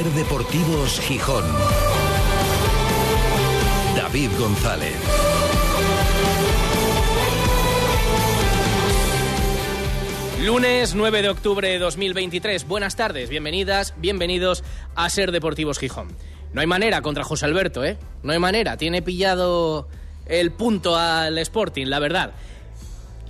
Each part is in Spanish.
Ser Deportivos Gijón. David González. Lunes 9 de octubre de 2023. Buenas tardes, bienvenidas, bienvenidos a Ser Deportivos Gijón. No hay manera contra José Alberto, ¿eh? No hay manera. Tiene pillado el punto al Sporting, la verdad.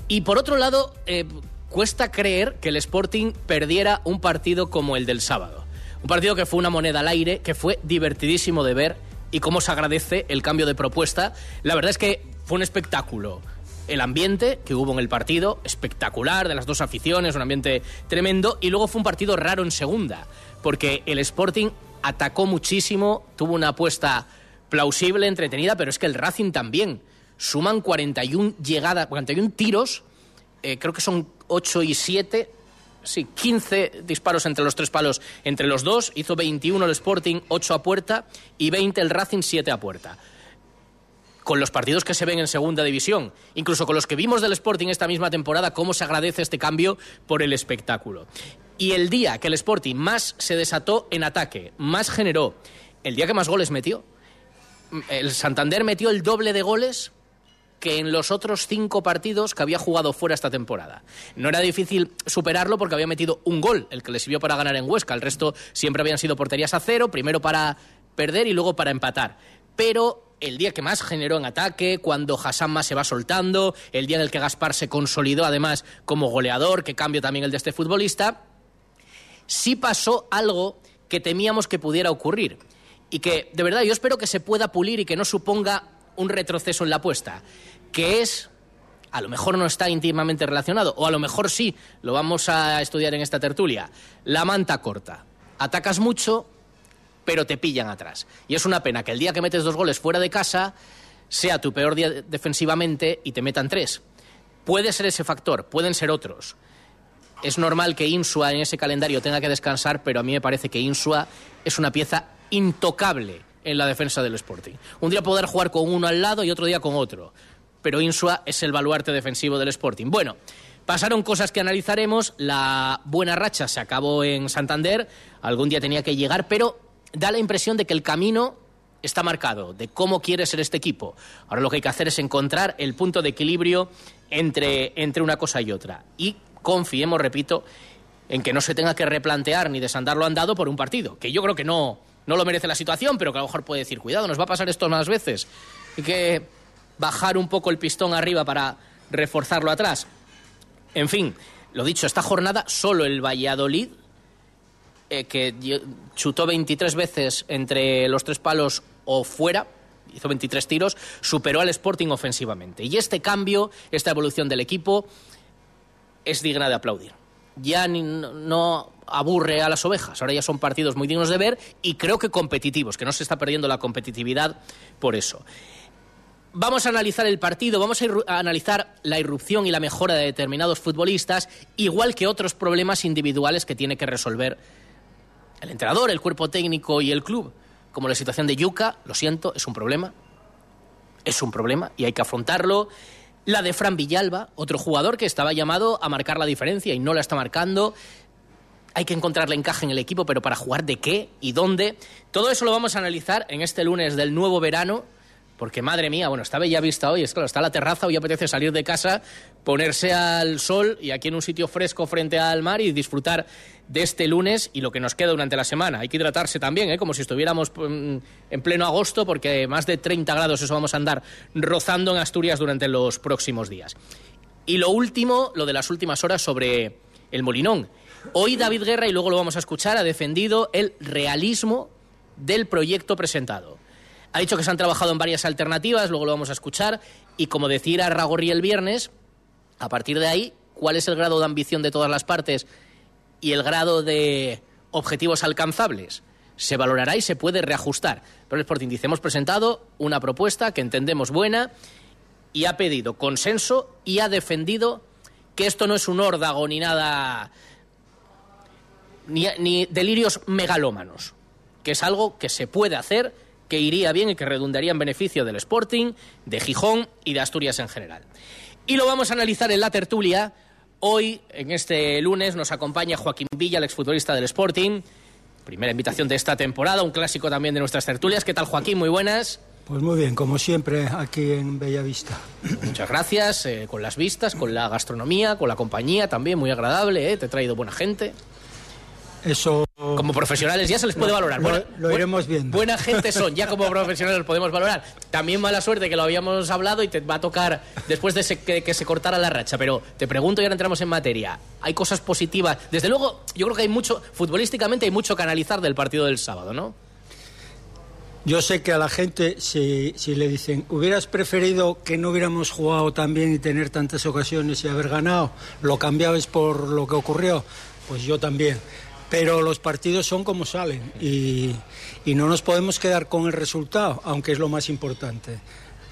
Y por otro lado, eh, cuesta creer que el Sporting perdiera un partido como el del sábado. Un partido que fue una moneda al aire, que fue divertidísimo de ver y cómo se agradece el cambio de propuesta. La verdad es que fue un espectáculo. El ambiente que hubo en el partido, espectacular, de las dos aficiones, un ambiente tremendo. Y luego fue un partido raro en segunda, porque el Sporting atacó muchísimo, tuvo una apuesta plausible, entretenida, pero es que el Racing también. Suman 41 llegadas, 41 tiros, eh, creo que son 8 y 7, sí, 15 disparos entre los tres palos entre los dos. Hizo 21 el Sporting, 8 a puerta y 20 el Racing, 7 a puerta. Con los partidos que se ven en segunda división, incluso con los que vimos del Sporting esta misma temporada, cómo se agradece este cambio por el espectáculo. Y el día que el Sporting más se desató en ataque, más generó, el día que más goles metió, el Santander metió el doble de goles que en los otros cinco partidos que había jugado fuera esta temporada. No era difícil superarlo porque había metido un gol, el que le sirvió para ganar en Huesca. El resto siempre habían sido porterías a cero, primero para perder y luego para empatar. Pero el día que más generó en ataque, cuando Hassan se va soltando, el día en el que Gaspar se consolidó además como goleador, que cambio también el de este futbolista, sí pasó algo que temíamos que pudiera ocurrir y que de verdad yo espero que se pueda pulir y que no suponga un retroceso en la apuesta, que es, a lo mejor no está íntimamente relacionado, o a lo mejor sí, lo vamos a estudiar en esta tertulia, la manta corta. Atacas mucho, pero te pillan atrás. Y es una pena que el día que metes dos goles fuera de casa sea tu peor día defensivamente y te metan tres. Puede ser ese factor, pueden ser otros. Es normal que Insua en ese calendario tenga que descansar, pero a mí me parece que Insua es una pieza intocable en la defensa del Sporting. Un día poder jugar con uno al lado y otro día con otro. Pero Insua es el baluarte defensivo del Sporting. Bueno, pasaron cosas que analizaremos. La buena racha se acabó en Santander. Algún día tenía que llegar, pero da la impresión de que el camino está marcado, de cómo quiere ser este equipo. Ahora lo que hay que hacer es encontrar el punto de equilibrio entre, entre una cosa y otra. Y confiemos, repito, en que no se tenga que replantear ni desandar lo andado por un partido, que yo creo que no, no lo merece la situación, pero que a lo mejor puede decir, cuidado, nos va a pasar esto más veces. Hay que bajar un poco el pistón arriba para reforzarlo atrás. En fin, lo dicho, esta jornada solo el Valladolid, eh, que chutó 23 veces entre los tres palos o fuera, hizo 23 tiros, superó al Sporting ofensivamente. Y este cambio, esta evolución del equipo, es digna de aplaudir. Ya no aburre a las ovejas. Ahora ya son partidos muy dignos de ver y creo que competitivos, que no se está perdiendo la competitividad por eso. Vamos a analizar el partido, vamos a, analizar la irrupción y la mejora de determinados futbolistas, igual que otros problemas individuales que tiene que resolver el entrenador, el cuerpo técnico y el club. Como la situación de Yuca, lo siento, es un problema. Es un problema y hay que afrontarlo. La de Fran Villalba, otro jugador que estaba llamado a marcar la diferencia y no la está marcando hay que encontrarle encaje en el equipo, pero para jugar de qué y dónde. Todo eso lo vamos a analizar en este lunes del nuevo verano, porque madre mía, bueno, está bella vista hoy, es claro, está la terraza, hoy apetece salir de casa, ponerse al sol y aquí en un sitio fresco frente al mar y disfrutar de este lunes y lo que nos queda durante la semana. Hay que hidratarse también, ¿eh? como si estuviéramos mm, en pleno agosto, porque más de 30 grados eso vamos a andar rozando en Asturias durante los próximos días. Y lo último, lo de las últimas horas sobre el Molinón. Hoy David Guerra, y luego lo vamos a escuchar, ha defendido el realismo del proyecto presentado. Ha dicho que se han trabajado en varias alternativas, luego lo vamos a escuchar, y como decía Ragorri el viernes, a partir de ahí, ¿cuál es el grado de ambición de todas las partes y el grado de objetivos alcanzables? Se valorará y se puede reajustar. Pero el Sporting dice, hemos presentado una propuesta que entendemos buena y ha pedido consenso y ha defendido que esto no es un órdago ni nada ni, delirios megalómanos, que es algo que se puede hacer, que iría bien y que redundaría en beneficio del Sporting, de Gijón y de Asturias en general. Y lo vamos a analizar en la tertulia. Hoy, en este lunes, nos acompaña Joaquín Villa, el exfutbolista del Sporting. Primera invitación de esta temporada, un clásico también de nuestras tertulias. ¿Qué tal, Joaquín? Muy buenas. Pues muy bien, como siempre, aquí en Bellavista. Muchas gracias, eh, con las vistas, con la gastronomía, con la compañía también, muy agradable, ¿eh? te he traído buena gente. Eso. Como profesionales ya se les puede valorar. Lo, lo iremos viendo. Buena gente son, ya como profesionales los podemos valorar. También mala suerte que lo habíamos hablado y te va a tocar después de que, que, se cortara la racha. Pero te pregunto y ahora entramos en materia. Hay cosas positivas. Desde luego, yo creo que hay mucho, futbolísticamente hay mucho que analizar del partido del sábado, ¿no? Yo sé que a la gente, si, si, le dicen, hubieras preferido que no hubiéramos jugado tan bien y tener tantas ocasiones y haber ganado, lo cambiabas por lo que ocurrió, pues yo también. Pero los partidos son como salen y, y no nos podemos quedar con el resultado, aunque es lo más importante.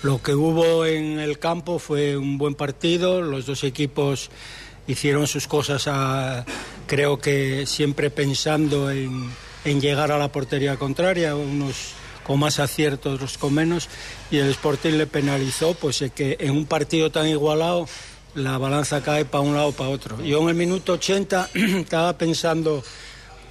Lo que hubo en el campo fue un buen partido, los dos equipos hicieron sus cosas, a, creo que siempre pensando en, en llegar a la portería contraria, unos con más aciertos, otros con menos, y el Sporting le penalizó, pues que en un partido tan igualado la balanza cae para un lado o para otro. Yo en el minuto 80 estaba pensando,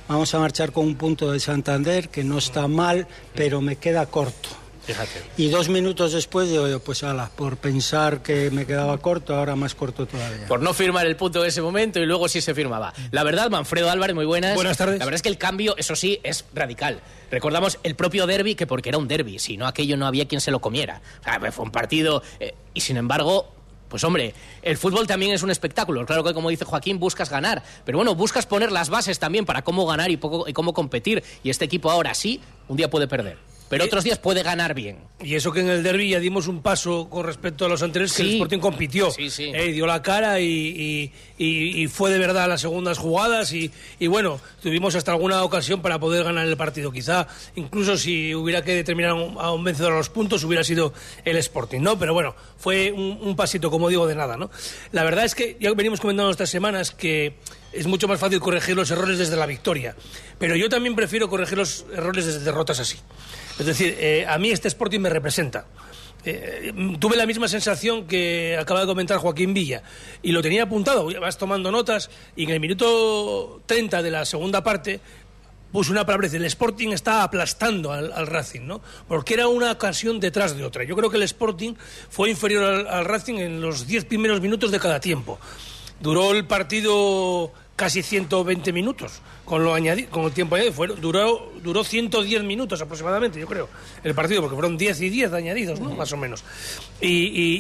vamos a marchar con un punto de Santander, que no está mal, pero me queda corto. Fíjate. Y dos minutos después digo yo, pues ala, por pensar que me quedaba corto, ahora más corto todavía. Por no firmar el punto de ese momento y luego sí se firmaba. La verdad, Manfredo Álvarez, muy buenas. Buenas tardes. La verdad es que el cambio, eso sí, es radical. Recordamos el propio derby, que porque era un derby, si no aquello no había quien se lo comiera. O sea, fue un partido, eh, y sin embargo, pues hombre, el fútbol también es un espectáculo. Claro que como dice Joaquín, buscas ganar. Pero bueno, buscas poner las bases también para cómo ganar y, poco, y cómo competir. Y este equipo ahora sí, un día puede perder. Pero otros días puede ganar bien. Y eso que en el derby ya dimos un paso con respecto a los anteriores, que el Sporting compitió. Sí, sí. Eh, dio la cara y, y- y- y fue de verdad las segundas jugadas. Y, bueno, tuvimos hasta alguna ocasión para poder ganar el partido. Quizá, incluso si hubiera que determinar a un, a un vencedor a los puntos, hubiera sido el Sporting, ¿no? Pero bueno, fue un, un pasito, como digo, de nada, ¿no? La verdad es que ya venimos comentando estas semanas que es mucho más fácil corregir los errores desde la victoria. Pero yo también prefiero corregir los errores desde derrotas así. Es decir, eh, a mí este Sporting me representa. Eh, tuve la misma sensación que acaba de comentar Joaquín Villa y lo tenía apuntado, vas tomando notas y en el minuto 30 de la segunda parte puso una palabra, el Sporting está aplastando al, Racing, ¿no? Porque era una ocasión detrás de otra. Yo creo que el Sporting fue inferior al, al Racing en los 10 primeros minutos de cada tiempo. Duró el partido casi 120 minutos con lo añadi- con el tiempo añadido. Fue- duró, duró 110 minutos aproximadamente, yo creo, el partido, porque fueron 10 y 10 añadidos, ¿no? más o menos. Y,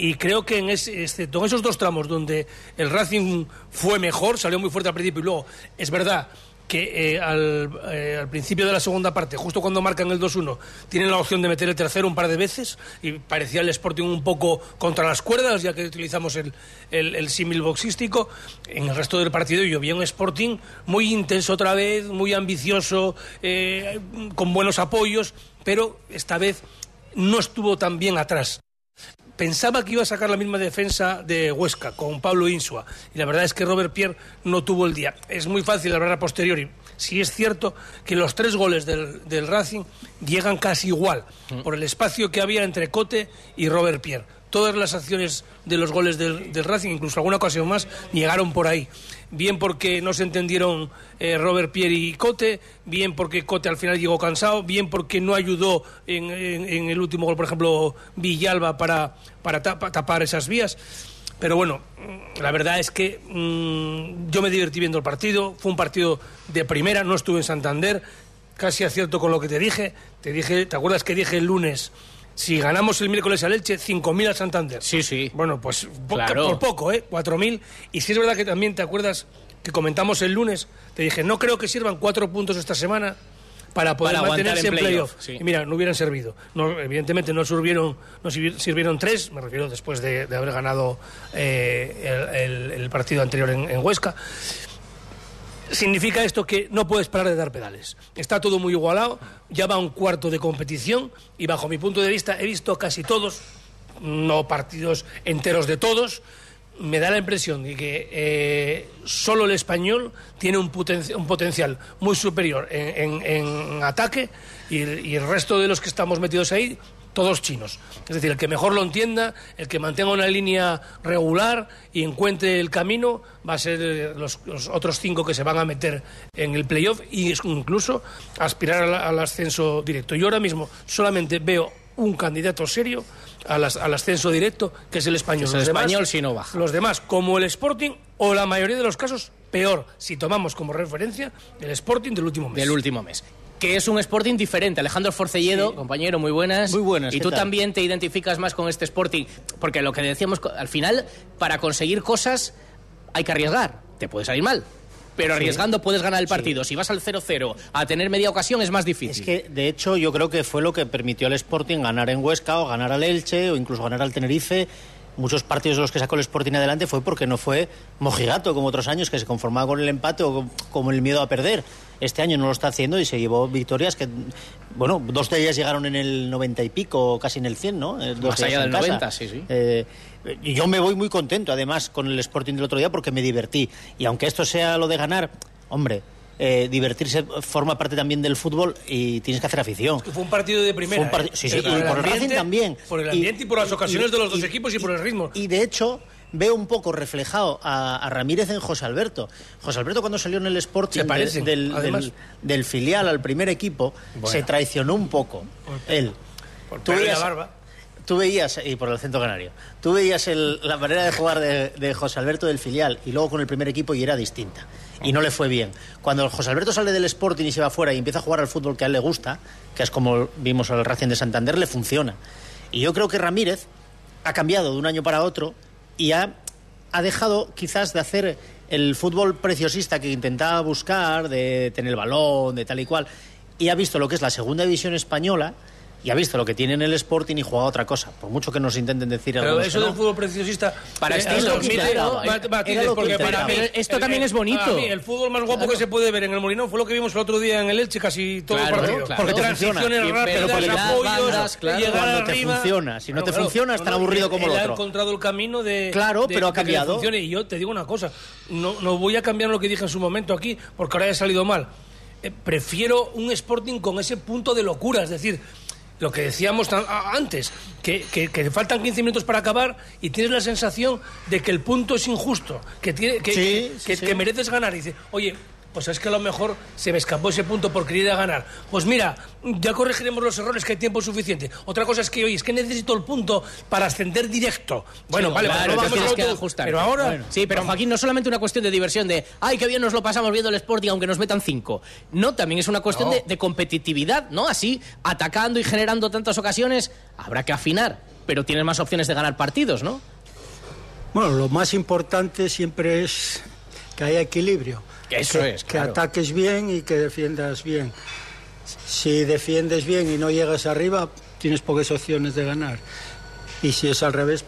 y- creo que en, ese, en esos dos tramos donde el Racing fue mejor, salió muy fuerte al principio y luego, es verdad que eh, al, eh, al principio de la segunda parte, justo cuando marcan el 2-1, tienen la opción de meter el tercero un par de veces y parecía el Sporting un poco contra las cuerdas, ya que utilizamos el, el, el símil boxístico. En el resto del partido yo vi un Sporting muy intenso otra vez, muy ambicioso, eh, con buenos apoyos, pero esta vez no estuvo tan bien atrás pensaba que iba a sacar la misma defensa de Huesca con Pablo Insua y la verdad es que Robert Pierre no tuvo el día. Es muy fácil hablar a posteriori. Si es cierto que los tres goles del, del Racing llegan casi igual por el espacio que había entre Cote y Robert Pierre. Todas las acciones de los goles del, del Racing, incluso alguna ocasión más, llegaron por ahí. Bien porque no se entendieron eh, Robert Pierre y Cote, bien porque Cote al final llegó cansado, bien porque no ayudó en, en- el último gol, por ejemplo, Villalba para, para tapa- tapar esas vías. Pero bueno, la verdad es que mm, yo me divertí viendo el partido, fue un partido de primera, no estuve en Santander, casi acierto con lo que te dije. Te dije, ¿te acuerdas que dije el lunes? Si ganamos el miércoles a Leche, 5.000 a Santander. Sí, sí. Bueno, pues po- Claro. por poco, ¿eh? 4.000. Y si es verdad que también te acuerdas que comentamos el lunes, te dije, no creo que sirvan cuatro puntos esta semana para poder Para mantenerse en playoff, sí. Y mira, no hubieran servido. No, evidentemente no sirvieron, no sirvi- sirvieron tres, me refiero después de, de haber ganado eh, el, el- el partido anterior en, en Huesca. Significa esto que no puedes parar de dar pedales. Está todo muy igualado, ya va un cuarto de competición y bajo mi punto de vista he visto casi todos, no partidos enteros de todos, me da la impresión de que eh, solo el español tiene un, un potencial muy superior en, ataque y el resto de los que estamos metidos ahí todos chinos. Es decir, el que mejor lo entienda, el que mantenga una línea regular y encuentre el camino, va a ser eh, los, los otros cinco que se van a meter en el playoff e incluso aspirar al, al ascenso directo. Yo ahora mismo solamente veo un candidato serio al, as- al ascenso directo, que es el español. Es el Los demás- español si no baja. Los demás, como el Sporting, o la mayoría de los casos, peor, si tomamos como referencia el Sporting del último mes. del último mes. Que es un Sporting diferente. Alejandro Forcelledo, compañero, muy buenas. Muy buenas, Y ¿qué tú tal? también te identificas más con este Sporting. Porque lo que decíamos, al final, para conseguir cosas hay que arriesgar. Te puede salir mal. Pero arriesgando puedes ganar el partido. Si vas al 0-0 a tener media ocasión es más difícil. Es que, de hecho, yo creo que fue lo que permitió al Sporting ganar en Huesca o ganar al Elche o incluso ganar al Tenerife. Muchos partidos de los que sacó el Sporting adelante fue porque no fue mojigato como otros años que se conformaba con el empate o con- el miedo a perder. Este año no lo está haciendo y se llevó victorias que, bueno, dos de ellas llegaron en el 90 y pico, casi en el 100, ¿no? Eh, dos Más de allá del casa. 90, sí, sí. Eh, yo me voy muy contento, además, con el Sporting del otro día porque me divertí. Y aunque esto sea lo de ganar, hombre, eh, divertirse forma parte también del fútbol y tienes que hacer afición. Que fue un partido de primera. Fue un parti- ¿eh? sí, sí, y por el ambiente- Racing también. Por el ambiente y, por las ocasiones y- de los dos y- equipos y, por el ritmo. Y de hecho, veo un poco reflejado a, a Ramírez en José Alberto. José Alberto, cuando salió en el Sporting de- del, además. del- del filial al primer equipo, se traicionó un poco. Él. por Tú y la veías- barba. Tú veías, y por el acento canario, tú veías el- la manera de jugar de, de José Alberto del filial y luego con el primer equipo y era distinta. Y no le fue bien. Cuando José Alberto sale del Sporting y se va fuera y empieza a jugar al fútbol que a él le gusta, que es como vimos al Racing de Santander, le funciona. Y yo creo que Ramírez ha cambiado de un año para otro y ha, ha dejado quizás de hacer el fútbol preciosista que intentaba buscar, de tener el balón, de tal y cual, y ha visto lo que es la segunda división española y ha visto lo que tiene en el Sporting y juega otra cosa, por mucho que nos intenten decir Pero eso del no. fútbol preciosista. Para eh, lo que porque para intentaba. mí- esto el- también el- es bonito. para mí, el fútbol más guapo que se puede ver en el Molinón fue lo que vimos el otro día en el Elche, casi todo Claro, el partido. claro. Porque te Transiciones funciona. Pero rápidas, apoyos, bandas, llegar Cuando te arriba. funciona. Si no te funciona, es tan aburrido como él lo ha otro. encontrado el camino de. Claro, pero ha cambiado. Y yo te digo una cosa, no, no voy a cambiar lo que dije en su momento aquí, porque ahora ya ha salido mal. Eh, prefiero un Sporting con ese punto de locura, es decir, lo que decíamos antes, que, que, que faltan 15 minutos para acabar y tienes la sensación de que el punto es injusto, que, tiene, que, Sí, que, sí, que- sí. que mereces ganar. Y dices, oye, pues es que a lo mejor se me escapó ese punto por querer ganar. Pues mira, ya corregiremos los errores, que hay tiempo suficiente. Otra cosa es que, oye, es que necesito el punto para ascender directo. Bueno, Sí, vale, claro, pues no que vamos que ajustar. Pero ahora... Bueno, sí, pero Joaquín, no solamente una cuestión de diversión de, ay, qué bien nos lo pasamos viendo el Sporting aunque nos metan cinco. No, también es una cuestión de, de competitividad, ¿no? Así, atacando y generando tantas ocasiones, habrá que afinar, pero tienes más opciones de ganar partidos, ¿no? Bueno, lo más importante siempre es que haya equilibrio. Eso que, es, que ataques bien y que defiendas bien. Si defiendes bien y no llegas arriba, tienes pocas opciones de ganar. Y si es al revés,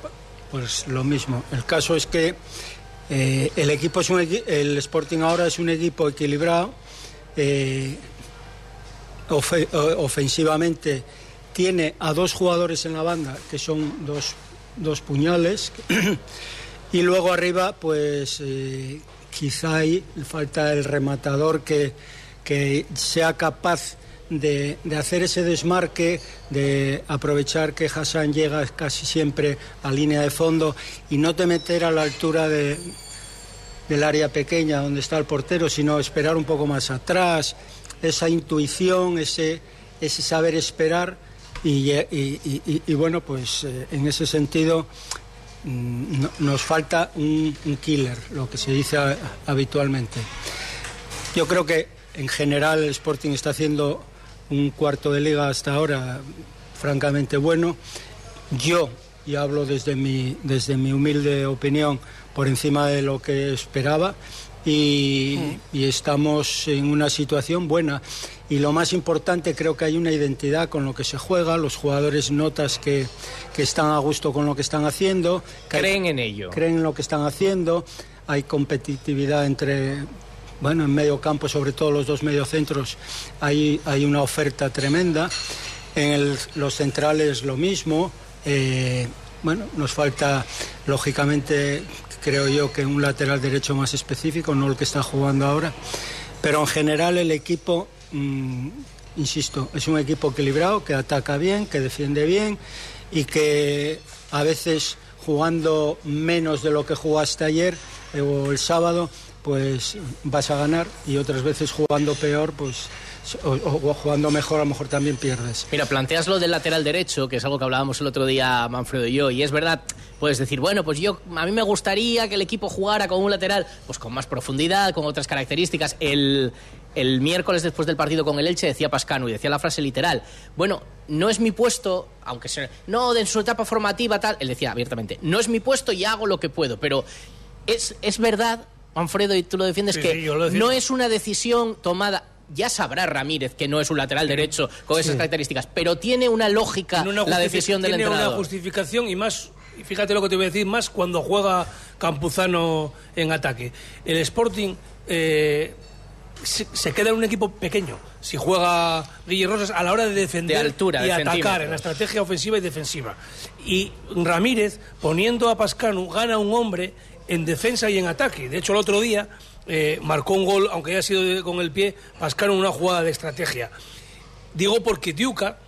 pues lo mismo. El caso es que eh, el equipo es un el Sporting ahora es un equipo equilibrado. eh, ofe- ofensivamente tiene a dos jugadores en la banda que son dos, dos puñales y luego arriba pues eh, quizá ahí falta el rematador que, que sea capaz de, de hacer ese desmarque, de aprovechar que Hassan llega casi siempre a línea de fondo y no te meter a la altura de, del área pequeña donde está el portero, sino esperar un poco más atrás, esa intuición, ese, ese saber esperar y, bueno, pues eh, en ese sentido no- nos falta un, un killer, lo que se dice a- habitualmente. Yo creo que en general el Sporting está haciendo un cuarto de liga hasta ahora francamente bueno. Yo, y hablo desde mi, desde mi humilde opinión, por encima de lo que esperaba y, y estamos en una situación buena. Y lo más importante, creo que hay una identidad con lo que se juega, los jugadores notas que, que están a gusto con lo que están haciendo. que hay- Creen en ello. creen en lo que están haciendo, hay competitividad entre, bueno, en medio campo, sobre todo los dos mediocentros, hay, hay una oferta tremenda. En el- los centrales lo mismo. Eh, bueno, nos falta, lógicamente, creo yo que un lateral derecho más específico, no el que está jugando ahora. Pero en general el equipo, mm, insisto, es un equipo equilibrado, que ataca bien, que defiende bien y que a veces jugando menos de lo que jugaste ayer eh, o el sábado, pues vas a ganar y otras veces jugando peor, pues o, jugando mejor a lo mejor también pierdes. Mira, planteas lo del lateral derecho, que es algo que hablábamos el otro día Manfredo y yo, y es verdad, puedes decir, bueno, pues yo a mí me gustaría que el equipo jugara con un lateral pues con más profundidad, con otras características. El, el miércoles después del partido con el Elche decía Pascano y decía la frase literal, bueno, no es mi puesto, aunque sea, no, de su etapa formativa tal, él decía abiertamente, no es mi puesto y hago lo que puedo, pero es, es verdad, Manfredo, y tú lo defiendes, Sí, que sí, lo no es una decisión tomada... Ya sabrá Ramírez que no es un lateral derecho con esas características, pero tiene una lógica Tiene una la decisión del tiene entrenador. una justificación y más, y fíjate lo que te voy a decir, más cuando juega Campuzano en ataque. El Sporting eh, se, se queda en un equipo pequeño. Si juega Guille Rosas a la hora de defender De altura, y de atacar en la estrategia ofensiva y defensiva. Y Ramírez, poniendo a Pascanu, gana un hombre en defensa y en ataque. De hecho, el otro día eh, marcó un gol, aunque haya sido con el pie, Pascanu en una jugada de estrategia. Digo porque Diuca,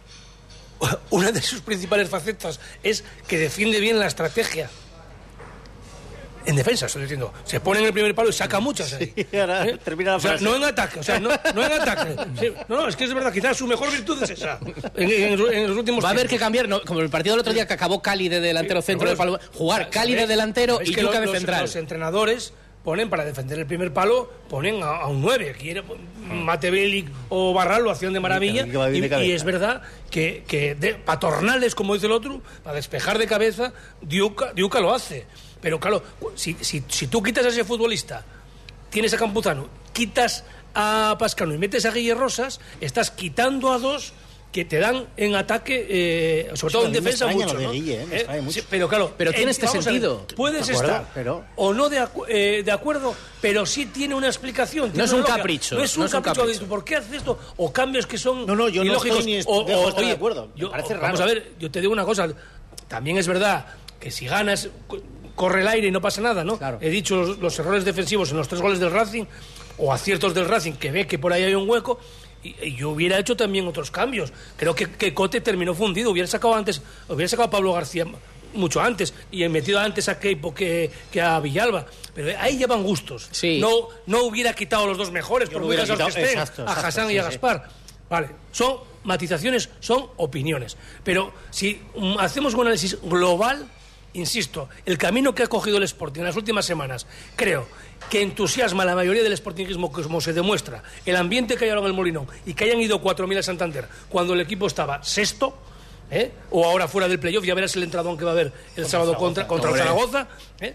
una de sus principales facetas es que defiende bien la estrategia. En defensa, estoy diciendo. Se pone en el primer palo y saca muchas ahí. Sí, ahora termina la O sea, frase. no en ataque, o sea, no, no en ataque. Sí, no, no, es que es verdad, quizás su mejor virtud es esa. En, en- en los últimos Va a haber que cambiar, ¿no? como el partido del otro día que acabó Cali de delantero centro de Pero palo, jugar ¿sabéis- Cali de delantero y los- de los- central. Los entrenadores ponen para defender el primer palo, ponen a, a un 9. Aquí era, Mate Belic o Barral lo hacían de maravilla. Y, es verdad que, que de, patornales, como dice el otro, para despejar de cabeza, Diuca, Diuca lo hace. Pero claro, si, si, si tú quitas a ese futbolista, tienes a Campuzano, quitas a Pascano y metes a Guille Rosas, estás quitando a dos que te dan en ataque, eh, sobre Sí, todo en me defensa extraña mucho. lo de ¿no? Guille, eh, me extraña mucho. sí, pero claro, Pero tiene este vamos ver, sentido. puedes acuerdo, estar pero- o no de, acu- eh, de acuerdo, pero sí tiene una explicación. tiene es una un lógica. capricho, No es un no es un capricho. ¿Por qué haces esto? O cambios que son No, no, yo no ilógicos. estoy ni est- o, dejo de o- estar de oye, acuerdo. Me yo- parece Vamos raro. a ver, yo te digo una cosa. También es verdad que si ganas, co- corre el aire y no pasa nada, ¿no? Claro. He dicho los, los errores defensivos en los tres goles del Racing o aciertos del Racing que ve que por ahí hay un hueco. Y, y yo hubiera hecho también otros cambios. Creo que, que Cote terminó fundido. Hubiera sacado antes, hubiera sacado a Pablo García mucho antes y he metido antes a Keipo que, que a Villalba. Pero ahí llevan gustos. Sí. No, no hubiera quitado a los dos mejores, muy hubiera cansados que estén, exacto, a Hassan y a sí. Gaspar. Vale, son matizaciones, son opiniones. Pero si mm, hacemos un análisis global, insisto, el camino que ha cogido el Sporting en las últimas semanas, creo que entusiasma a la mayoría del sportingismo, como se demuestra, el ambiente que hay ahora en el Molinón y que hayan ido 4.000 a Santander cuando el equipo estaba sexto, ¿eh? o ahora fuera del playoff, ya verás el entradón que va a haber el sábado contra, contra el Zaragoza, ¿eh?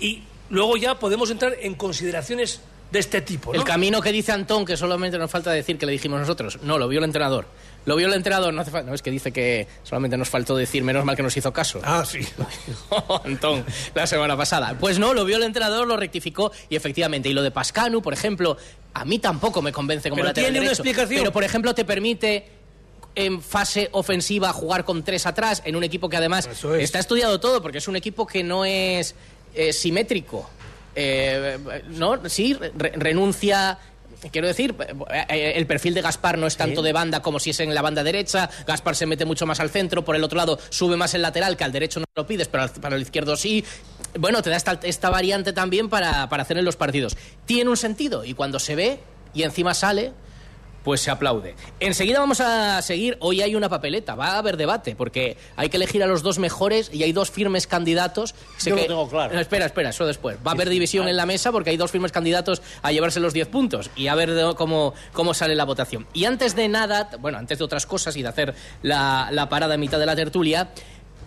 y luego ya podemos entrar en consideraciones de este tipo. ¿no? El camino que dice Antón, que solamente nos falta decir que le dijimos nosotros. No, lo vio el entrenador. Lo vio el entrenador, no hace falta. No, es que dice que solamente nos faltó decir, menos mal que nos hizo caso. Ah, sí. Antón, la semana pasada. Pues no, lo vio el entrenador, lo rectificó y efectivamente. Y lo de Pascanu, por ejemplo, a mí tampoco me convence como Pero lateral tiene una explicación. Pero, por ejemplo, te permite en fase ofensiva jugar con tres atrás en un equipo que además es. está estudiado todo porque es un equipo que no es eh, simétrico. Eh, no, sí, re- renuncia. Quiero decir, eh, el perfil de Gaspar no es tanto de banda como si es en la banda derecha. Gaspar se mete mucho más al centro. Por el otro lado, sube más el lateral, que al derecho no lo pides, pero para el izquierdo sí. Bueno, te da esta, esta variante también para, para hacer en los partidos. Tiene un sentido y cuando se ve y encima sale, pues se aplaude. Enseguida vamos a seguir. Hoy hay una papeleta, va a haber debate, porque hay que elegir a los dos mejores y hay dos firmes candidatos. Sé Yo lo que- tengo claro. No, espera, espera, eso después. Va a haber división en la mesa porque hay dos firmes candidatos a llevarse los 10 puntos y a ver cómo, cómo sale la votación. Y antes de nada, bueno, antes de otras cosas y de hacer la, la parada en mitad de la tertulia.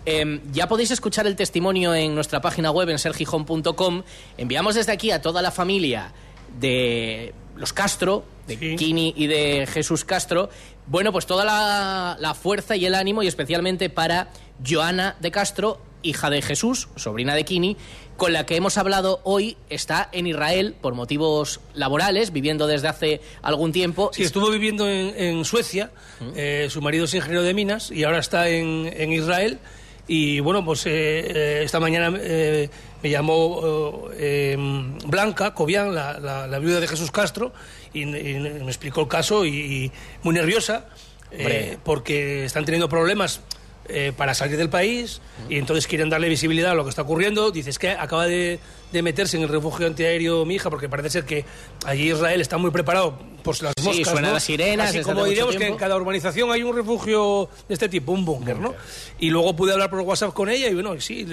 em, ya podéis escuchar el testimonio en nuestra página web en sergijón.com. Enviamos desde aquí a toda la familia de los Castro, de Sí. Kini y de Jesús Castro, bueno, pues toda la, la fuerza y el ánimo y especialmente para Joana de Castro, hija de Jesús, sobrina de Kini, con la que hemos hablado hoy, está en Israel por motivos laborales, viviendo desde hace algún tiempo. Sí, estuvo viviendo en, en Suecia, eh, su marido es ingeniero de minas y ahora está en, en Israel. Y bueno, pues eh, eh, esta mañana me llamó eh, em, Blanca Cobian, la, la- la viuda de Jesús Castro, y, y me explicó el caso y, y muy nerviosa, eh, porque están teniendo problemas eh, para salir del país y entonces quieren darle visibilidad a lo que está ocurriendo. Dices que acaba de, de meterse en el refugio antiaéreo mi hija, porque parece ser que allí Israel está muy preparado por las Sí, moscas. suenan ¿no? las sirenas Así como diríamos que en cada urbanización hay un refugio de este tipo, un búnker, ¿no? Y luego pude hablar por WhatsApp con ella y bueno, sí,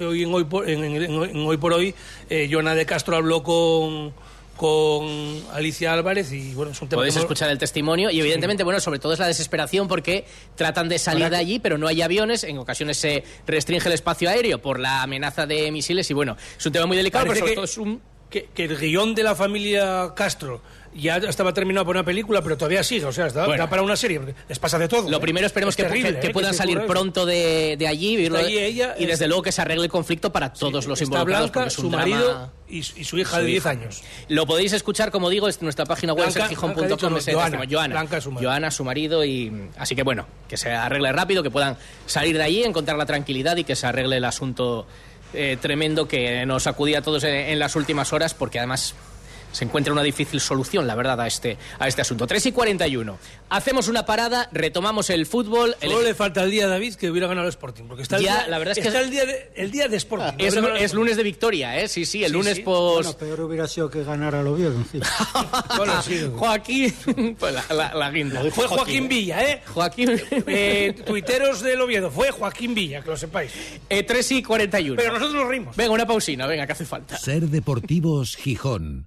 hoy en hoy por, en, en- en- en hoy, por hoy, eh, Joana de Castro habló con, con Alicia Álvarez y bueno, es un tema Podéis que escuchar el testimonio y evidentemente, bueno, sobre todo es la desesperación porque tratan de salir de allí, pero no hay aviones, en ocasiones se restringe el espacio aéreo por la amenaza de misiles y bueno, es un tema muy delicado, pero sobre que- todo es un... que, que el guion de la familia Castro ya estaba terminado para una película, pero todavía sigue, o sea, está, Bueno. para una serie, porque les pasa de todo. Lo ¿eh? primero esperemos Es que, terrible, que- que ¿eh? puedan salir pronto de, de allí vivirlo- allí ella, y desde es- luego que se arregle el conflicto para todos los involucrados. Blanca, es un su drama- marido y, su- y su hija su de 10 hija. años. Lo podéis escuchar, como digo, es nuestra página web, sergijón.com. No, Joana. Joana. Su madre. Joana, su marido, y así que bueno, que se arregle rápido, que puedan salir de allí, encontrar la tranquilidad y que se arregle el asunto eh, tremendo que nos acudía a todos en, en las últimas horas, porque además se encuentra una difícil solución, la verdad, a este, a este asunto. 3 y 41. Hacemos una parada, retomamos el fútbol. el- Solo le falta el día a David que hubiera ganado el Sporting, porque está el, Ya, día, la verdad es que está es- el, día de, el día de Sporting. es, el lunes de victoria, ¿eh? Sí, sí, el Sí, lunes sí. pos... Bueno, peor hubiera sido que ganara el Oviedo. Bueno, sí. Joaquín... pues la, la- la guinda. Fue Joaquín Villa, ¿eh? Joaquín... Eh, tuiteros del Oviedo, fue Joaquín Villa, que lo sepáis. Eh, 3 y 41. Pero nosotros nos rimos. Venga, una pausina, venga, que hace falta. Ser Deportivos Gijón.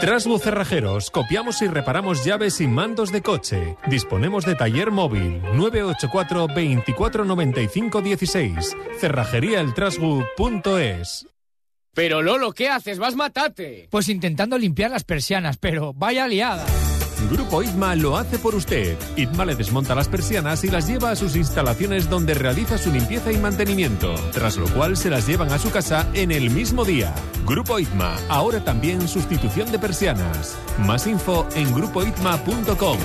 Trasbu Cerrajeros, copiamos y reparamos llaves y mandos de coche. Disponemos de taller móvil 984 24 95 16. Cerrajeríaeltrasbu.es. Pero Lolo, ¿qué haces? ¡Vas matate! Pues intentando limpiar las persianas, pero vaya liada. Grupo ITMA lo hace por usted. ITMA le desmonta las persianas y las lleva a sus instalaciones donde realiza su limpieza y mantenimiento, tras lo cual se las llevan a su casa en el mismo día. Grupo ITMA, ahora también sustitución de persianas. Más info en grupoitma.com.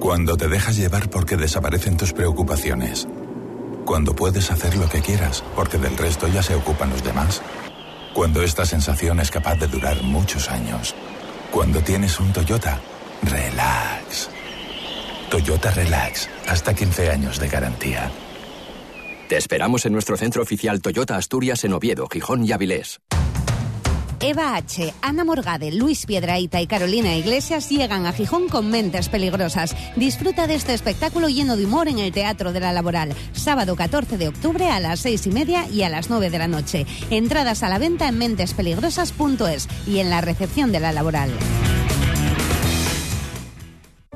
Cuando te dejas llevar porque desaparecen tus preocupaciones. Cuando puedes hacer lo que quieras porque del resto ya se ocupan los demás. Cuando esta sensación es capaz de durar muchos años. Cuando tienes un Toyota, relax. Toyota Relax, hasta 15 años de garantía. Te esperamos en nuestro centro oficial Toyota Asturias en Oviedo, Gijón y Avilés. Eva H., Ana Morgade, Luis Piedraíta y Carolina Iglesias llegan a Gijón con mentes peligrosas. Disfruta de este espectáculo lleno de humor en el Teatro de la Laboral. Sábado 14 de octubre a las seis y media y a las 9 de la noche. Entradas a la venta en mentespeligrosas.es y en la recepción de la Laboral.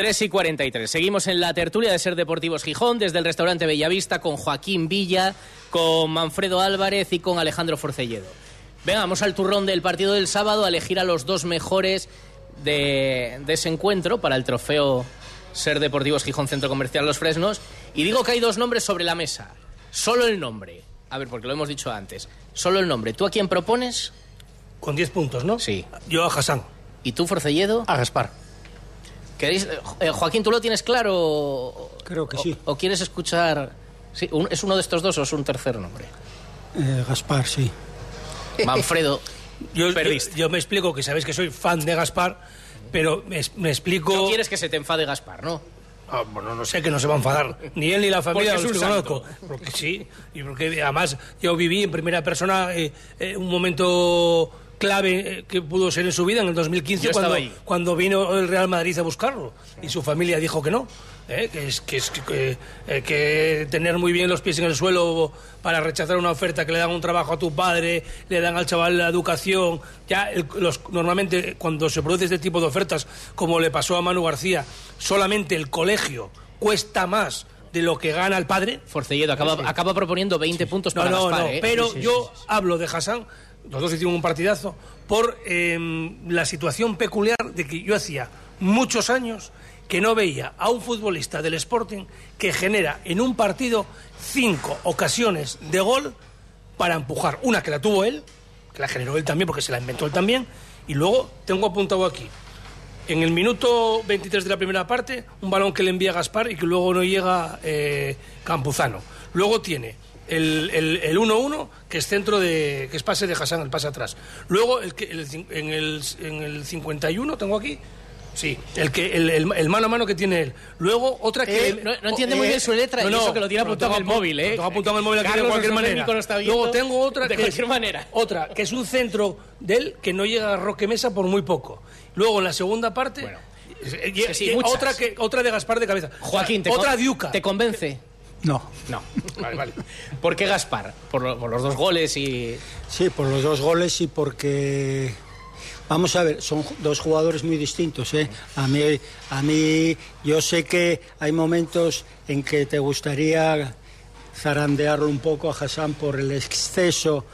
3 y 43. Seguimos en la tertulia de Ser Deportivos Gijón desde el restaurante Bellavista con Joaquín Villa, con Manfredo Álvarez y con Alejandro Forcelledo. Venga, vamos al turrón del partido del sábado a elegir a los dos mejores de, de ese encuentro para el trofeo Ser Deportivos Gijón Centro Comercial Los Fresnos. Y digo que hay dos nombres sobre la mesa. Solo el nombre. A ver, porque lo hemos dicho antes. Solo el nombre. ¿Tú a quién propones? Con 10 puntos, ¿no? Sí. Yo a Hassan. ¿Y tú, Forcelledo? A Gaspar. ¿Queréis, eh, Joaquín, ¿tú lo tienes claro? o- Creo que o- sí. ¿O quieres escuchar? Sí, un- ¿Es uno de estos dos o es un tercer nombre? Eh, Gaspar, sí. Manfredo, Yo, yo, perdiste. yo me explico que sabéis que soy fan de Gaspar, pero me, me explico. No quieres que se te enfade Gaspar, ¿no? Ah, bueno, no sé que no se va a enfadar, ni él ni la familia Porque de es los conozco. Porque sí, y porque además yo viví en primera persona eh, eh, un momento clave eh, que pudo ser en su vida en el 2015 Yo estaba cuando, ahí. cuando vino el Real Madrid a buscarlo y su familia dijo que no. ¿eh? Que es que, es que, eh, que tener muy bien los pies en el suelo para rechazar una oferta que le dan un trabajo a tu padre, le dan al chaval la educación. Ya el- los, normalmente cuando se produce este tipo de ofertas, como le pasó a Manu García, solamente el colegio cuesta más de lo que gana el padre. Forcelledo acaba, acaba proponiendo 20 puntos No, para no, Gaspar, no, ¿eh? pero Sí, sí, yo sí, sí. hablo de Hassan, los dos hicieron un partidazo, por eh, la situación peculiar de que yo hacía muchos años que no veía a un futbolista del Sporting que genera en un partido cinco ocasiones de gol para empujar. Una que la tuvo él, que la generó él también porque se la inventó él también, y luego tengo apuntado aquí. En el minuto 23 de la primera parte, un balón que le envía Gaspar y que luego no llega eh, Campuzano. Luego tiene el el- el 1-1, que es centro de. que es pase de Hassan, el pase atrás. Luego, el en, el, en el 51, tengo aquí. Sí, el, que, el, el- el mano a mano que tiene él. Luego, otra que. Eh, no- no entiende muy bien su letra, y eso que lo tiene apuntado en el móvil, ¿eh? Tengo apuntado en el móvil aquí Carlos, de cualquier manera. lo Luego tengo otra de que cualquier es, manera. Otra, que es un centro de él que no llega a Roque Mesa por muy poco. Luego, en la segunda parte. eh, sí, sí, eh, muchas. otra, que, otra de Gaspar de cabeza. Joaquín, te, otra con- Diuca. ¿te convence? No. No. Vale, vale. ¿Por qué Gaspar? Por, lo- por los dos goles y... Sí, por los dos goles y porque... Vamos a ver, son dos jugadores muy distintos. ¿eh? A, mí, a mí, yo sé que hay momentos en que te gustaría zarandearlo un poco a Hassan por el exceso,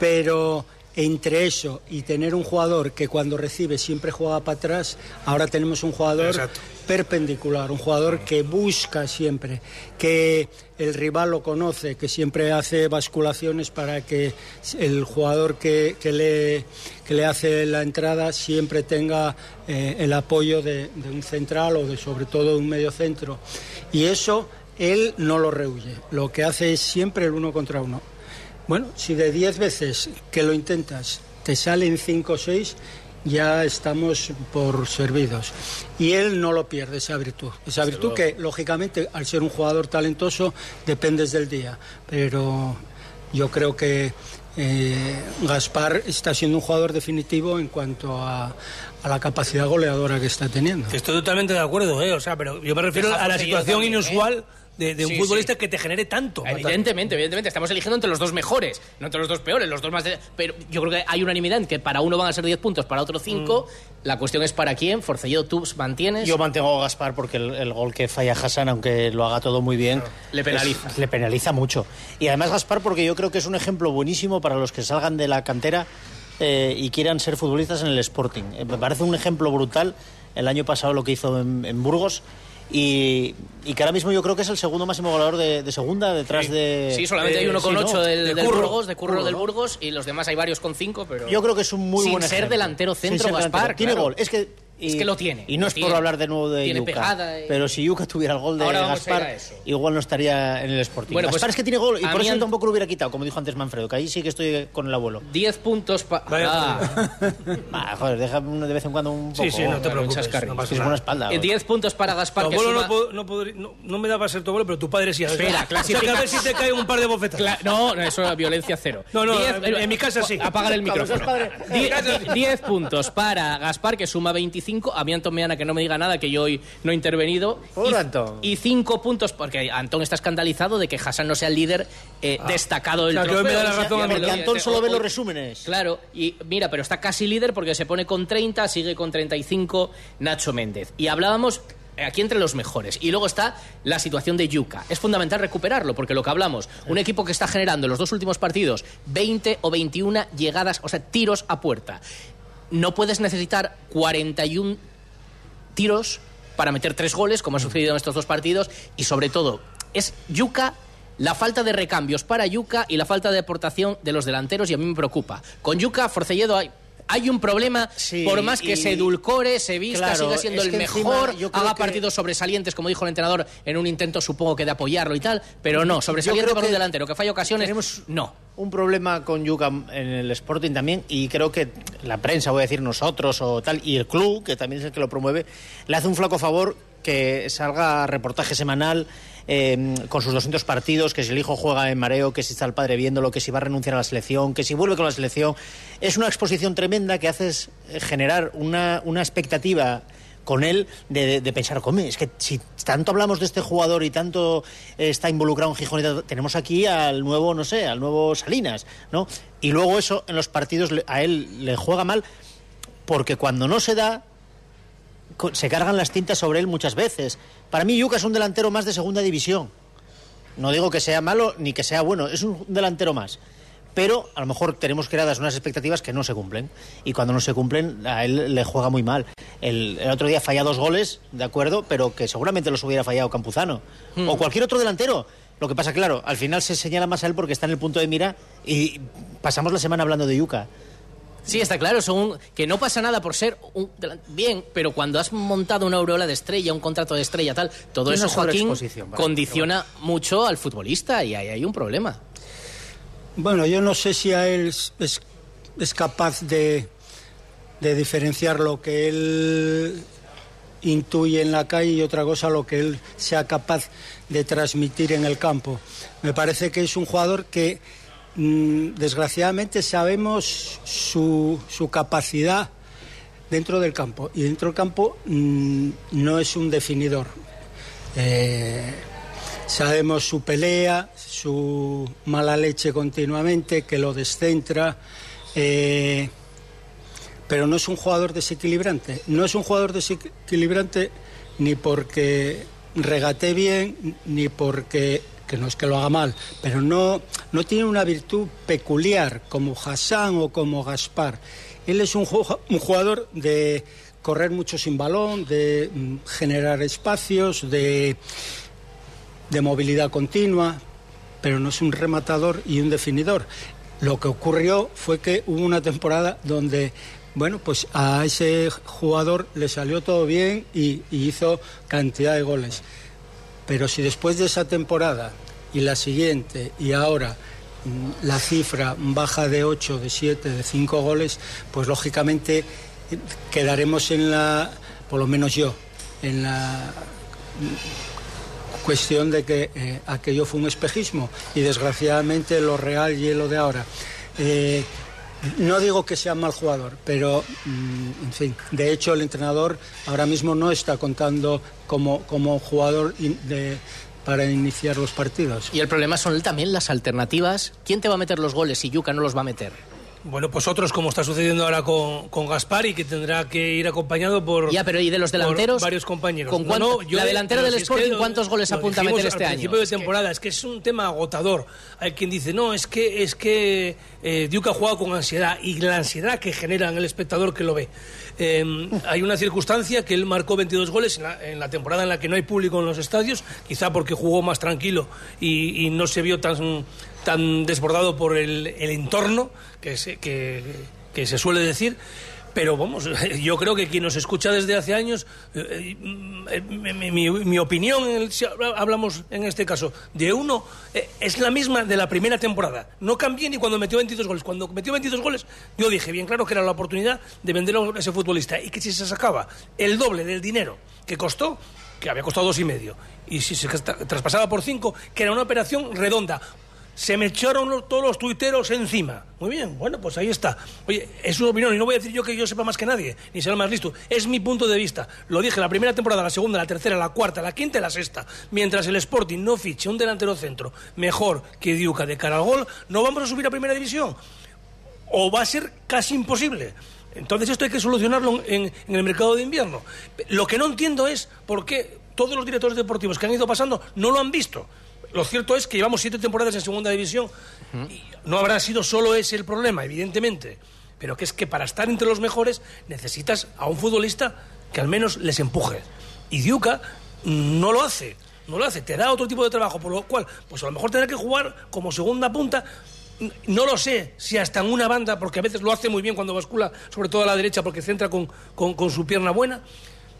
pero entre eso y tener un jugador que cuando recibe siempre juega para atrás, ahora tenemos un jugador Exacto. perpendicular, un jugador que busca siempre, que el rival lo conoce, que siempre hace basculaciones para que el jugador que, que le, que le hace la entrada siempre tenga eh, el apoyo de, de un central o de sobre todo de un medio centro. Y eso él no lo rehuye, lo que hace es siempre el uno contra uno. Bueno, si de 10 veces que lo intentas te salen 5 o 6, ya estamos por servidos. Y él no lo pierde, esa virtud. Esa virtud que, lógicamente, al ser un jugador talentoso, dependes del día. Pero yo creo que eh, Gaspar está siendo un jugador definitivo en cuanto a, a la capacidad goleadora que está teniendo. Estoy totalmente de acuerdo, ¿eh? O sea, pero yo me refiero Deja a la situación también, ¿eh? De, de un Sí, futbolista sí. que te genere tanto. Evidentemente, evidentemente. Estamos eligiendo entre los dos mejores, no entre los dos peores, los dos más... de- Pero yo creo que hay unanimidad en que para uno van a ser 10 puntos, para otro 5. La cuestión es para quién. Forcelledo, tú mantienes... Yo mantengo a Gaspar porque el, el gol que falla Hassan, aunque lo haga todo muy bien, Le penaliza. es- le penaliza mucho. Y además Gaspar porque yo creo que es un ejemplo buenísimo para los que salgan de la cantera eh, y quieran ser futbolistas en el Sporting. Eh, me parece un ejemplo brutal el año pasado lo que hizo en, en Burgos. Y, y que ahora mismo yo creo que es el segundo máximo goleador de, de segunda detrás de... Sí, solamente hay uno con sí, ¿no? 8 del, De del Curro. Burgos, de Curro, Curro, del ¿no? Burgos, y los demás hay varios con 5, pero... Yo creo que es un muy Sin buen ser ejemplo. delantero Sin centro, ser Gaspar, delantero. Tiene claro. gol. Es que, y, Es que lo tiene, Y no es tiene. por hablar de nuevo de Tiene Yuka. pegada y- Pero si Yuka tuviera el gol de Gaspar, igual no estaría en el Sporting. Bueno, pues, Gaspar es que tiene gol y a por eso an- tampoco lo hubiera quitado, como dijo antes Manfredo, que ahí sí que estoy con el abuelo. 10 puntos para... Ah, joder, déjame de vez en cuando un poco. Sí, sí, no te Bueno, preocupes. no Es buena espalda. Eh, 10 puntos para Tu Gaspar, que abuelo suma... no, pod- no, no- no me daba a ser tu abuelo, pero tu padre sí. Espera, O sea, clasifica- que a ver si te cae un par de bofetas. Cla- No, no, eso es violencia cero. No, no, Diez- en- en mi casa sí. Apaga el micrófono. padre. Die- 10 puntos para Gaspar, que suma 25. A mí Antón Meana, que no me diga nada, que yo hoy no he intervenido. Pobre Y- Antón. Y 5 puntos, porque Antón está escandalizado de que Hassan no sea el líder eh, destacado del Ah. O sea, que hoy trofeo. me da la razón a mí. Porque Antón solo ve los resúmenes. Claro, y mira, pero está casi líder porque se pone con 30, sigue con 35 Nacho Méndez. Y hablábamos eh, aquí entre los mejores. Y luego está la situación de Yuca. Es fundamental recuperarlo porque lo que hablamos, un equipo que está generando en los dos últimos partidos 20 o 21 llegadas, o sea, tiros a puerta. No puedes necesitar 41 tiros para meter tres goles, como ha sucedido en estos dos partidos, y sobre todo, es Yuca la falta de recambios para Yuca y la falta de aportación de los delanteros, y a mí me preocupa. Con Yuca, Forcelledo hay. Hay un problema, Sí, por más que y- se edulcore, se vista, Claro, siga siendo el mejor, yo haga que- partidos sobresalientes, como dijo el entrenador, en un intento, supongo que de apoyarlo y tal, pero no, sobresaliente para un delantero, que falla ocasiones, tenemos- no. un problema con Yuka en el Sporting también y creo que la prensa, voy a decir nosotros o tal, y el club, que también es el que lo promueve, le hace un flaco favor que salga reportaje semanal eh, con sus 200 partidos, que si el hijo juega en mareo, que si está el padre viéndolo, que si va a renunciar a la selección, que si vuelve con la selección. Es una exposición tremenda que hace generar una, una expectativa con él de, pensar, come, es que si tanto hablamos de este jugador y tanto eh, está involucrado en Gijón, tenemos aquí al nuevo, no sé, al nuevo Salinas, ¿no? Y luego eso en los partidos a él le juega mal porque cuando no se da se cargan las tintas sobre él muchas veces. Para mí Yuca es un delantero más de segunda división. No digo que sea malo ni que sea bueno, es un delantero más. Pero a lo mejor tenemos creadas unas expectativas que no se cumplen. Y cuando no se cumplen, a él le juega muy mal. El, el otro día falla dos goles, de acuerdo, pero que seguramente los hubiera fallado Campuzano. Hmm. O cualquier otro delantero. Lo que pasa, claro, al final se señala más a él porque está en el punto de mira y pasamos la semana hablando de Yuca. Sí, está claro, son que no pasa nada por ser un bien, pero cuando has montado una aureola de estrella, un contrato de estrella, tal, todo eso, Joaquín, vale, condiciona mucho al futbolista y ahí hay un problema. Bueno, yo no sé si a él es, es- es capaz de, de diferenciar lo que él intuye en la calle y otra cosa lo que él sea capaz de transmitir en el campo. Me parece que es un jugador que desgraciadamente sabemos su, su capacidad dentro del campo y dentro del campo mm, no es un definidor. Eh, sabemos su pelea, su mala leche continuamente, que lo descentra, eh, pero no es un jugador desequilibrante. No es un jugador desequilibrante ni porque regate bien, ni porque, que no es que lo haga mal, pero no, no tiene una virtud peculiar como Hassan o como Gaspar. Él es un, ju- un jugador de correr mucho sin balón, de mm, generar espacios, de de movilidad continua, pero no es un rematador y un definidor. Lo que ocurrió fue que hubo una temporada donde, bueno, pues a ese jugador le salió todo bien y hizo cantidad de goles. Pero si después de esa temporada y la siguiente y ahora mm, la cifra baja de 8, de 7, de 5 goles, pues lógicamente eh, quedaremos en la, por lo menos yo, en la cuestión de que eh, aquello fue un espejismo y desgraciadamente lo real y lo de ahora. Eh, no digo que sea mal jugador, pero mm, en fin, de hecho el entrenador ahora mismo no está contando como, jugador de- para iniciar los partidos. Y el problema son también las alternativas. ¿Quién te va a meter los goles si Yuca no los va a meter? Bueno, pues otros, como está sucediendo ahora con, con Gaspar y que tendrá que ir acompañado por. Ya, pero ¿y de los delanteros? varios compañeros. ¿Con cuánto- la delantera del si es que Sporting, cuántos goles apunta a dijimos meter este al año? principio de temporada, es que es un tema agotador. Hay quien dice, no, es que, es que eh, Duke ha jugado con ansiedad y la ansiedad que genera en el espectador que lo ve. Eh, hay una circunstancia que él marcó 22 goles en la, en la temporada en la que no hay público en los estadios, quizá porque jugó más tranquilo y, y no se vio tan, tan desbordado por el, el entorno que se, que, que se suele decir. Pero vamos, yo creo que quien nos escucha desde hace años, eh, eh, mi, mi- mi opinión, en el- si habla- hablamos en este caso de uno, eh, es la misma de la primera temporada. No cambié ni cuando metió 22 goles. Cuando metió 22 goles, yo dije bien claro que era la oportunidad de vender a ese futbolista y que si se sacaba el doble del dinero que costó, que había costado dos y medio, y si se tra- traspasaba por cinco, que era una operación redonda. Se me echaron los- todos los tuiteros encima. Muy bien, bueno, pues ahí está. Oye, es su opinión y no voy a decir yo que yo sepa más que nadie, ni sea más listo. Es mi punto de vista. Lo dije la primera temporada, la segunda, la tercera, la cuarta, la quinta y la sexta. Mientras el Sporting no fiche un delantero centro mejor que Diuca de cara al gol, no vamos a subir a primera división. O va a ser casi imposible. Entonces esto hay que solucionarlo en, en el mercado de invierno. Lo que no entiendo es por qué todos los directores deportivos que han ido pasando no lo han visto. Lo cierto es que llevamos siete temporadas en segunda división. Y no habrá sido solo ese el problema, evidentemente. Pero que es que para estar entre los mejores necesitas a un futbolista que al menos les empuje. Y Diuca no lo hace. No lo hace. Te da otro tipo de trabajo. Por lo cual, pues a lo mejor tendrá que jugar como segunda punta no lo sé si hasta en una banda, porque a veces lo hace muy bien cuando bascula, sobre todo a la derecha, porque centra con, con- con su pierna buena.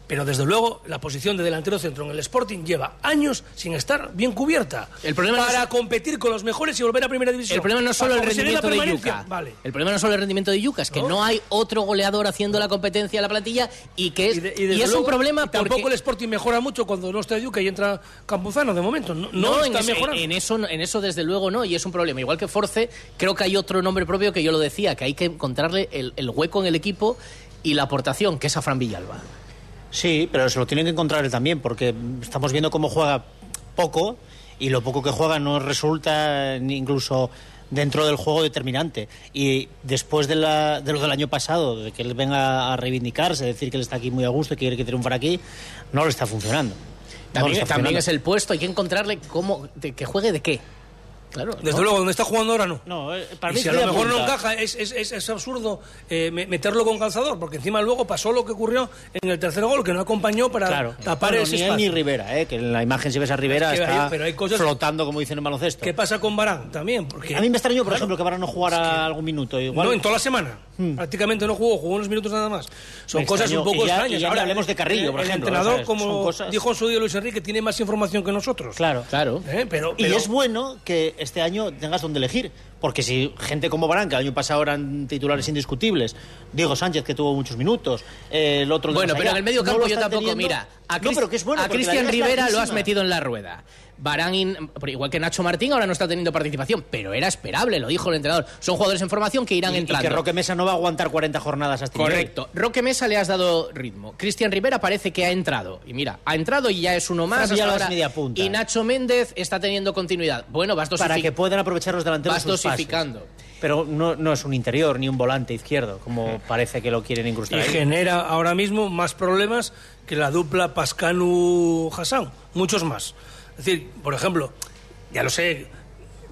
Pero desde luego la posición de delantero centro en el Sporting lleva años sin estar bien cubierta. El problema no para es- competir con los mejores y volver a primera división. El problema no es solo el rendimiento de. Yuca. Vale. El problema no es solo el rendimiento de Yuca, es que no, hay otro goleador haciendo la competencia en la plantilla y que es, Y, de- y desde es luego- un problema y tampoco porque el Sporting mejora mucho cuando no está Yuca y entra Campuzano de momento. No, no en, está eso, mejorando. en eso en eso desde luego no y es un problema. Igual que Force, creo que hay otro nombre propio que yo lo decía, que hay que encontrarle el, el hueco en el equipo y la aportación, que es a Fran Villalba. Sí, pero se lo tienen que encontrar él también, porque estamos viendo cómo juega poco y lo poco que juega no resulta ni incluso dentro del juego determinante. Y después de, la- de lo del año pasado, de que él venga a reivindicarse, decir que él está aquí muy a gusto y que quiere que triunfar aquí, no le está funcionando. No le También, está también funcionando. es el puesto, hay que encontrarle cómo, de- que juegue de qué. Claro, Desde ¿no? luego, donde está jugando ahora no. No, eh, para Y mí si a lo mejor no encaja, es, es, es, es absurdo eh, me- meterlo con calzador, porque encima luego pasó lo que ocurrió en el tercer gol, que no acompañó para Claro. tapar Bueno, ese ni él espacio. ni Rivera, eh, que en la imagen si ves a Rivera Es que está hay- pero hay cosas- flotando, como dicen en baloncesto. ¿Qué pasa con Barán también? Porque A mí me extrañó, por Claro. ejemplo, que Barán no jugara algún minuto. Igual, No, en toda la semana. Prácticamente no jugó, jugó unos minutos nada más. Son Me cosas extrañó. un poco Y ya- extrañas. y ya ni hablemos de Carrillo, por el ejemplo, entrenador, ¿sabes? Son como cosas- dijo en su día Luis Enrique, tiene más información que nosotros. Claro. Claro. ¿Eh? Pero, Y es bueno que este año tengas donde elegir, porque si gente como Barán, que el año pasado eran titulares indiscutibles, Diego Sánchez, que tuvo muchos minutos, eh, el otro... Bueno, pero allá, en el medio campo yo tampoco, teniendo. mira, a, no, Cris- pero que es bueno, a Cristian Rivera lo has metido en la rueda. Barán, igual que Nacho Martín, ahora no está teniendo participación, pero era esperable, lo dijo el entrenador. Son jugadores en formación que irán Y, y entrando. que Roque Mesa no va a aguantar 40 jornadas hasta nivel. Correcto. Roque Mesa le has dado ritmo. Cristian Rivera parece que ha entrado. Y mira, ha entrado y ya es uno más. Hasta ahora. media punta. Y Nacho Méndez está teniendo continuidad. Bueno, vas Para dosific- que puedan aprovechar los delanteros vas sus pases. dosificando. Pero no, no es un interior ni un volante izquierdo, como parece que lo quieren incrustar y ahí. genera ahora mismo más problemas que la dupla Pascanu-Hassan, muchos más. Es decir, por ejemplo, ya lo sé,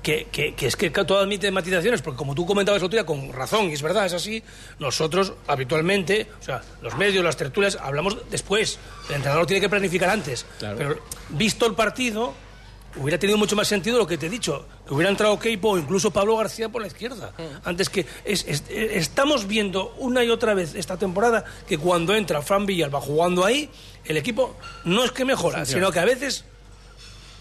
que, que- que es que todo admite matizaciones, porque como tú comentabas otro día, con razón, y es verdad, es así, nosotros habitualmente, o sea, los medios, las tertulias, hablamos después. El entrenador tiene que planificar antes. Claro. Pero visto el partido, hubiera tenido mucho más sentido lo que te he dicho, que hubiera entrado Keipo o incluso Pablo García por la izquierda. Antes que es- es- estamos viendo una y otra vez esta temporada que cuando entra Fran Villalba jugando ahí, el equipo no es que mejora, sino que a veces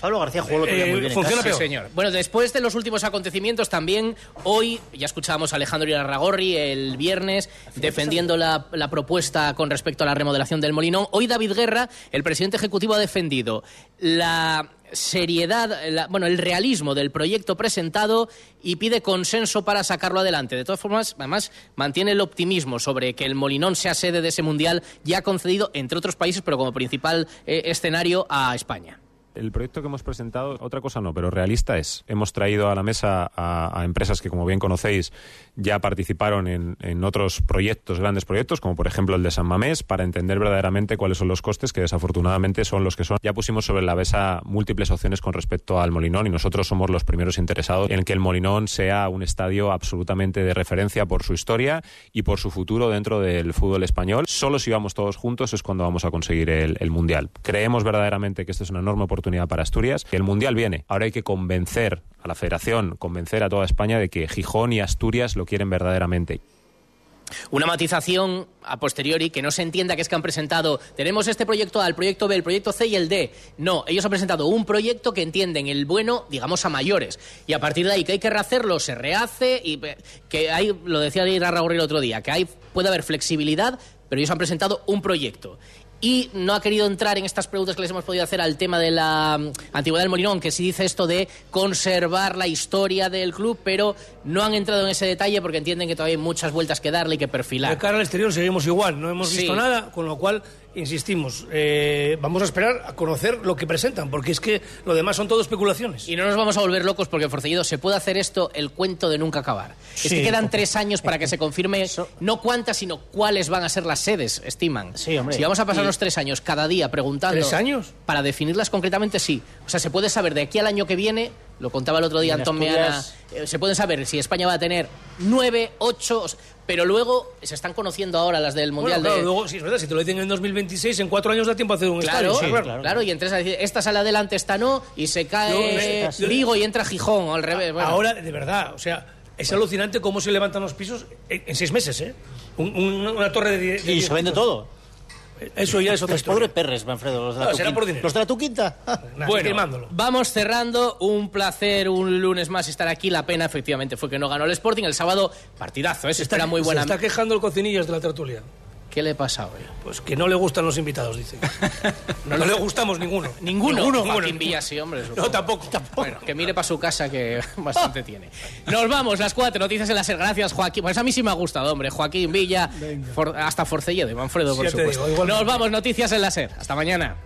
Pablo García jugó Eh, muy bien en funciona. Sí, señor. Bueno, después de los últimos acontecimientos, también hoy ya escuchábamos a Alejandro Irarragorri el viernes defendiendo la, la propuesta con respecto a la remodelación del Molinón. Hoy David Guerra, el presidente ejecutivo, ha defendido la seriedad, la- bueno, el realismo del proyecto presentado y pide consenso para sacarlo adelante. De todas formas, además, mantiene el optimismo sobre que el Molinón sea sede de ese mundial ya concedido, entre otros países, pero como principal eh, escenario a España. El proyecto que hemos presentado, otra cosa no, pero realista es. Hemos traído a la mesa a, empresas que, como bien conocéis, ya participaron en, en otros proyectos, grandes proyectos, como por ejemplo el de San Mamés, para entender verdaderamente cuáles son los costes, que desafortunadamente son los que son. Ya pusimos sobre la mesa múltiples opciones con respecto al Molinón y nosotros somos los primeros interesados en que el Molinón sea un estadio absolutamente de referencia por su historia y por su futuro dentro del fútbol español. Solo si vamos todos juntos es cuando vamos a conseguir el, el Mundial. Creemos verdaderamente que esta es una enorme oportunidad para Asturias. El Mundial viene. Ahora hay que convencer a la Federación, convencer a toda España de que Gijón y Asturias lo quieren verdaderamente. Una matización a posteriori que no se entienda que es que han presentado, tenemos este proyecto A, el proyecto B, el proyecto C y el D. No, ellos han presentado un proyecto que entienden el bueno, digamos, a mayores. Y a partir de ahí que hay que rehacerlo, se rehace y eh, que hay, lo decía Ira Ragorri el otro día, que hay, puede haber flexibilidad, pero ellos han presentado un proyecto. Y no ha querido entrar en estas preguntas que les hemos podido hacer al tema de la mm, antigüedad del Molinón, que sí dice esto de conservar la historia del club, pero no han entrado en ese detalle porque entienden que todavía hay muchas vueltas que darle y que de perfilar. cara al exterior seguimos igual, no hemos Sí. visto nada, con lo cual, insistimos, eh, vamos a esperar a conocer lo que presentan, porque es que lo demás son todo especulaciones. Y no nos vamos a volver locos porque, Forcellido, se puede hacer esto el cuento de nunca acabar. es que quedan tres años para que se confirme no cuántas, sino cuáles van a ser las sedes, estiman. Sí, hombre. Si vamos a pasar Y- los tres años cada día preguntando... ¿Tres años? Para definirlas concretamente, sí. O sea, se puede saber de aquí al año que viene, lo contaba el otro día Antón Meana, eh, se pueden saber si España va a tener nueve, ocho... o sea, Pero luego se están conociendo ahora las del Bueno, Mundial claro, de... luego, sí, es verdad, si te lo dicen en 2026, en cuatro años da tiempo a hacer un Claro, estadio. claro, claro. claro, y entres a decir, esta sale adelante, esta no, y se cae Yo- Vigo y entra Gijón, o al revés. bueno. Ahora, de verdad, o sea, es alucinante cómo se levantan los pisos en, en seis meses, ¿eh? Un- un- una torre de... de Y se vende todo. Eso ya es otra historia. pobres perres, Manfredo, los de la, No, tu será quinta. por dinero. Los de la tu quinta. Nah, Bueno, quemándolo. vamos cerrando. Un placer un lunes más estar aquí. La pena, efectivamente, fue que no ganó el Sporting. El sábado, partidazo, ¿eh? Se espera muy buena. Se está quejando el cocinillas de la tertulia. ¿Qué le pasa hoy? Pues que no le gustan los invitados, dice. no, le gustamos ninguno. Ninguno. Ninguno. Joaquín Villa, sí, hombre. No, tampoco. Bueno, que mire para su casa que bastante tiene. Nos vamos, las cuatro noticias en la SER. Gracias, Joaquín. Pues a mí sí me ha gustado, hombre. Joaquín Villa, For- hasta Forcelledo y Manfredo, por Sí, supuesto. digo. Nos vamos, noticias en la SER. Hasta mañana.